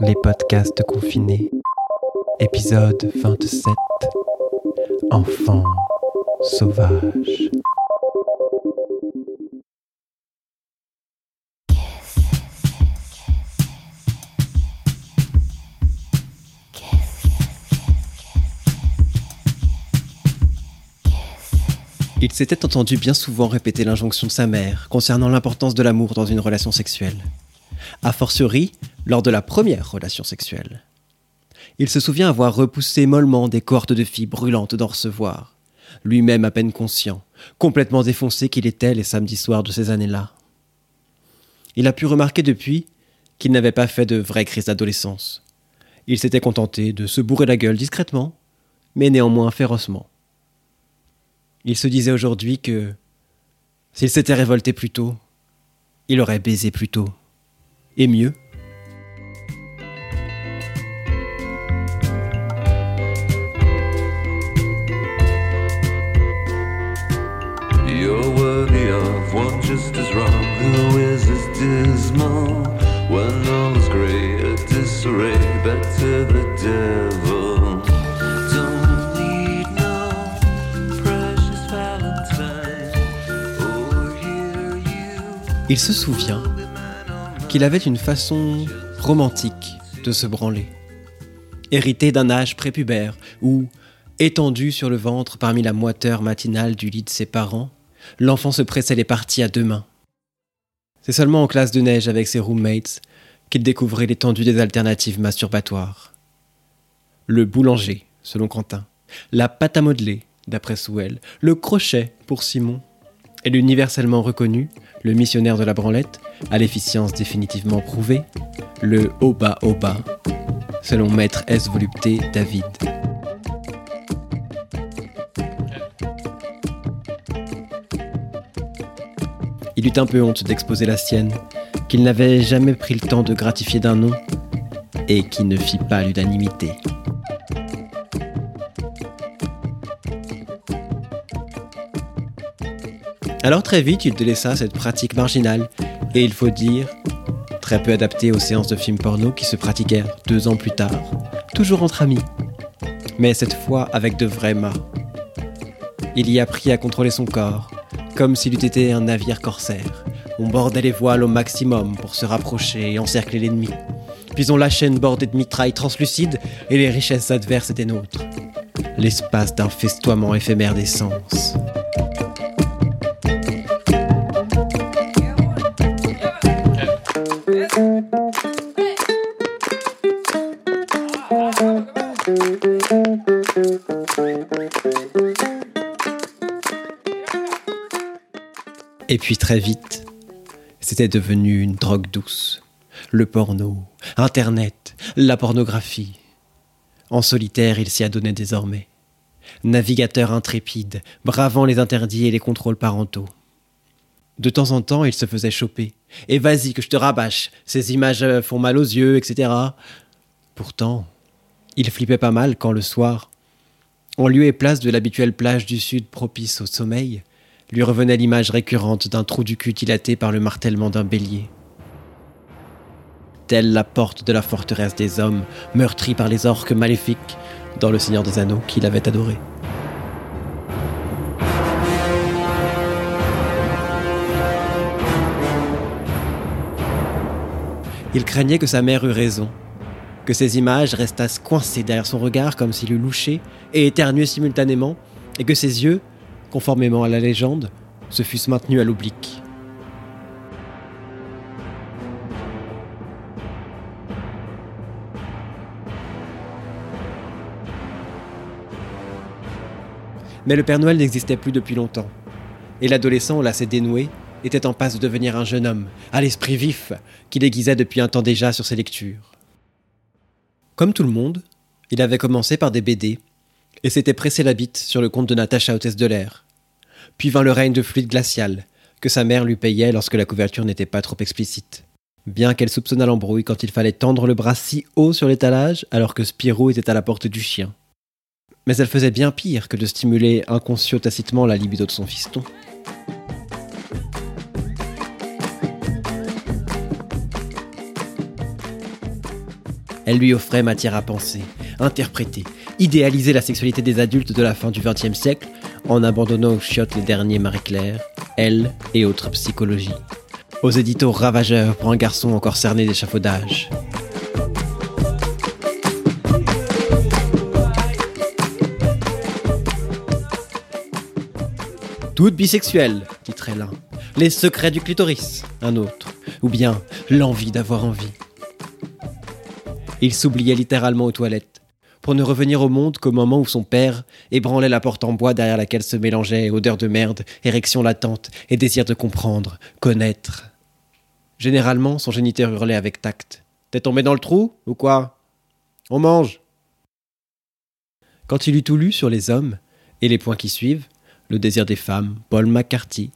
Les podcasts confinés. Épisode 27. Enfants sauvages. Il s'était entendu bien souvent répéter l'injonction de sa mère concernant l'importance de l'amour dans une relation sexuelle. A fortiori, lors de la première relation sexuelle. Il se souvient avoir repoussé mollement des cohortes de filles brûlantes d'en recevoir, lui-même à peine conscient, complètement défoncé qu'il était les samedis soirs de ces années-là. Il a pu remarquer depuis qu'il n'avait pas fait de vraie crise d'adolescence. Il s'était contenté de se bourrer la gueule discrètement, mais néanmoins férocement. Il se disait aujourd'hui que s'il s'était révolté plus tôt, il aurait baisé plus tôt. Et mieux. You're worthy of one just as wrong. Who is as dismal when all is grey, a disarray? Better the devil. Don't need no precious Valentine oh, or you. Il se souvient qu'il avait une façon romantique de se branler, hérité d'un âge prépubère où, étendu sur le ventre parmi la moiteur matinale du lit de ses parents, l'enfant se pressait les parties à deux mains. C'est seulement en classe de neige avec ses roommates qu'il découvrait l'étendue des alternatives masturbatoires. Le boulanger, selon Quentin, la pâte à modeler, d'après Souel, le crochet pour Simon, et l'universellement reconnu, le missionnaire de la branlette, à l'efficience définitivement prouvée, le haut bas, selon maître S volupté David. Il eut un peu honte d'exposer la sienne, qu'il n'avait jamais pris le temps de gratifier d'un nom, et qui ne fit pas l'unanimité. Alors très vite, il délaissa cette pratique marginale, et il faut dire, très peu adaptée aux séances de films porno qui se pratiquèrent deux ans plus tard, toujours entre amis, mais cette fois avec de vrais mâts. Il y apprit à contrôler son corps, comme s'il eût été un navire corsaire. On bordait les voiles au maximum pour se rapprocher et encercler l'ennemi. Puis on lâchait une bordée de mitraille translucide et les richesses adverses étaient nôtres. L'espace d'un festoiement éphémère d'essence. Et puis très vite, c'était devenu une drogue douce. Le porno, Internet, la pornographie. En solitaire, il s'y adonnait désormais. Navigateur intrépide, bravant les interdits et les contrôles parentaux. De temps en temps, il se faisait choper. Et vas-y, que je te rabâche, ces images font mal aux yeux, etc. Pourtant, il flippait pas mal quand le soir, en lieu et place de l'habituelle plage du sud propice au sommeil, lui revenait l'image récurrente d'un trou du cul dilaté par le martèlement d'un bélier. Telle la porte de la forteresse des hommes, meurtrie par les orques maléfiques dans le Seigneur des Anneaux qu'il avait adoré. Il craignait que sa mère eût raison, que ces images restassent coincées derrière son regard comme s'il eût louché et éternué simultanément, et que ses yeux, conformément à la légende, se fussent maintenus à l'oblique. Mais le Père Noël n'existait plus depuis longtemps, et l'adolescent, lassé dénoué, était en passe de devenir un jeune homme, à l'esprit vif, qui l'aiguisait depuis un temps déjà sur ses lectures. Comme tout le monde, il avait commencé par des BD, et s'était pressé la bite sur le compte de Natacha Hôtesse de l'air. Puis vint le règne de fluide glacial, que sa mère lui payait lorsque la couverture n'était pas trop explicite. Bien qu'elle soupçonnât l'embrouille quand il fallait tendre le bras si haut sur l'étalage alors que Spirou était à la porte du chien. Mais elle faisait bien pire que de stimuler inconscient tacitement la libido de son fiston. Elle lui offrait matière à penser, interpréter, idéaliser la sexualité des adultes de la fin du XXe siècle en abandonnant aux chiottes les derniers Marie-Claire, elle et autres psychologies. Aux éditos ravageurs pour un garçon encore cerné d'échafaudage. Toute bisexuelle, titrait l'un. Les secrets du clitoris, un autre. Ou bien l'envie d'avoir envie. Il s'oubliait littéralement aux toilettes, pour ne revenir au monde qu'au moment où son père ébranlait la porte en bois derrière laquelle se mélangeaient odeur de merde, érection latente et désir de comprendre, connaître. Généralement, son géniteur hurlait avec tact. T'es tombé dans le trou ou quoi? On mange Quand il eut tout lu sur les hommes et les points qui suivent, le désir des femmes, Paul McCarthy,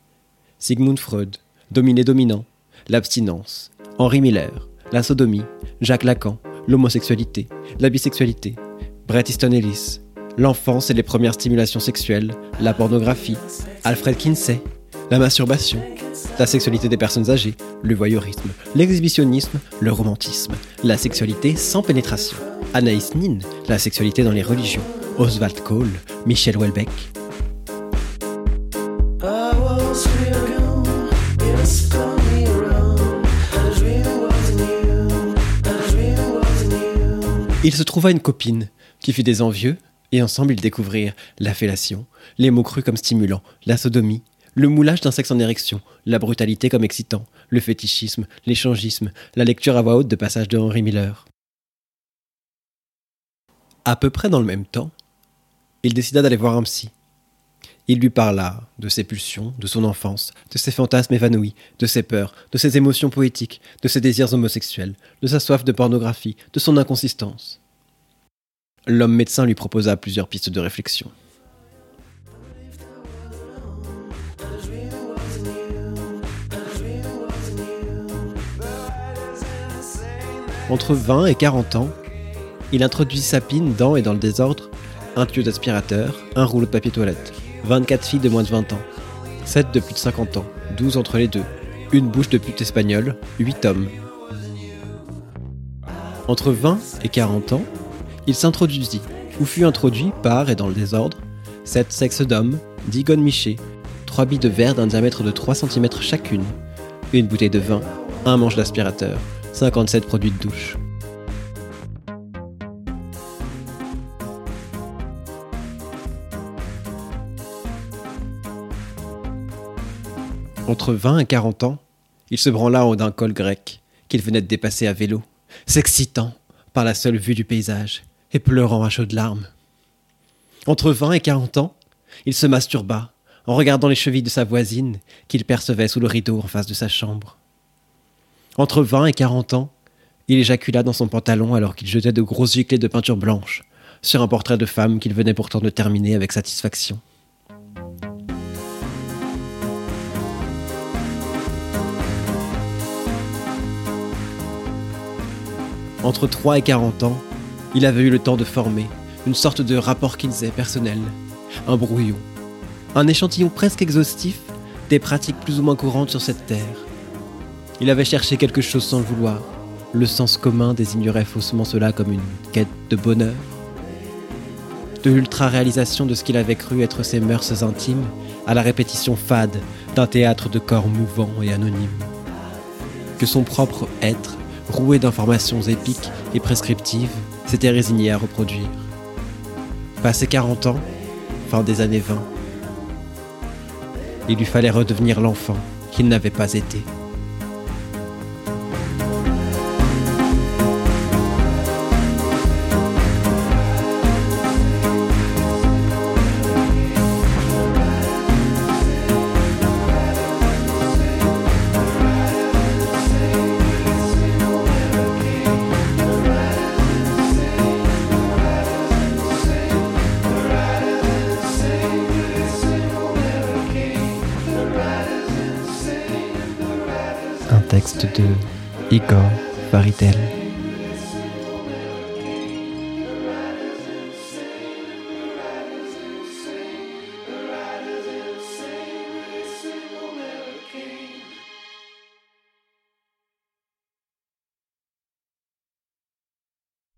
Sigmund Freud, dominé-dominant, l'abstinence, Henri Miller, la sodomie, Jacques Lacan, l'homosexualité, la bisexualité, Bret Easton Ellis, l'enfance et les premières stimulations sexuelles, la pornographie, Alfred Kinsey, la masturbation, la sexualité des personnes âgées, le voyeurisme, l'exhibitionnisme, le romantisme, la sexualité sans pénétration, Anaïs Nin, la sexualité dans les religions, Oswald Cole, Michel Houellebecq, Il se trouva une copine qui fit des envieux, et ensemble ils découvrirent la fellation, les mots crus comme stimulants, la sodomie, le moulage d'un sexe en érection, la brutalité comme excitant, le fétichisme, l'échangisme, la lecture à voix haute de passages de Henry Miller. À peu près dans le même temps, il décida d'aller voir un psy. Il lui parla de ses pulsions, de son enfance, de ses fantasmes évanouis, de ses peurs, de ses émotions poétiques, de ses désirs homosexuels, de sa soif de pornographie, de son inconsistance. L'homme médecin lui proposa plusieurs pistes de réflexion. Entre 20 et 40 ans, il introduit sa pine dans et dans le désordre un tuyau d'aspirateur, un rouleau de papier toilette. 24 filles de moins de 20 ans, 7 de plus de 50 ans, 12 entre les deux, une bouche de pute espagnole, 8 hommes. Entre 20 et 40 ans, il s'introduisit, ou fut introduit par et dans le désordre, 7 sexes d'hommes, 10 gonnes michées, 3 billes de verre d'un diamètre de 3 cm chacune, une bouteille de vin, un manche d'aspirateur, 57 produits de douche. Entre 20 et 40 ans, il se branla en haut d'un col grec qu'il venait de dépasser à vélo, s'excitant par la seule vue du paysage et pleurant à chaudes larmes. Entre 20 et 40 ans, il se masturba en regardant les chevilles de sa voisine qu'il percevait sous le rideau en face de sa chambre. Entre 20 et 40 ans, il éjacula dans son pantalon alors qu'il jetait de grosses giclées de peinture blanche sur un portrait de femme qu'il venait pourtant de terminer avec satisfaction. Entre 3 et 40 ans, il avait eu le temps de former une sorte de rapport Kinsey personnel, un brouillon, un échantillon presque exhaustif des pratiques plus ou moins courantes sur cette terre. Il avait cherché quelque chose sans le vouloir. Le sens commun désignerait faussement cela comme une quête de bonheur. De l'ultra-réalisation de ce qu'il avait cru être ses mœurs intimes à la répétition fade d'un théâtre de corps mouvants et anonymes. Que son propre être roué d'informations épiques et prescriptives, s'était résigné à reproduire. Passé 40 ans, fin des années 20, il lui fallait redevenir l'enfant qu'il n'avait pas été. De Igor Varitel.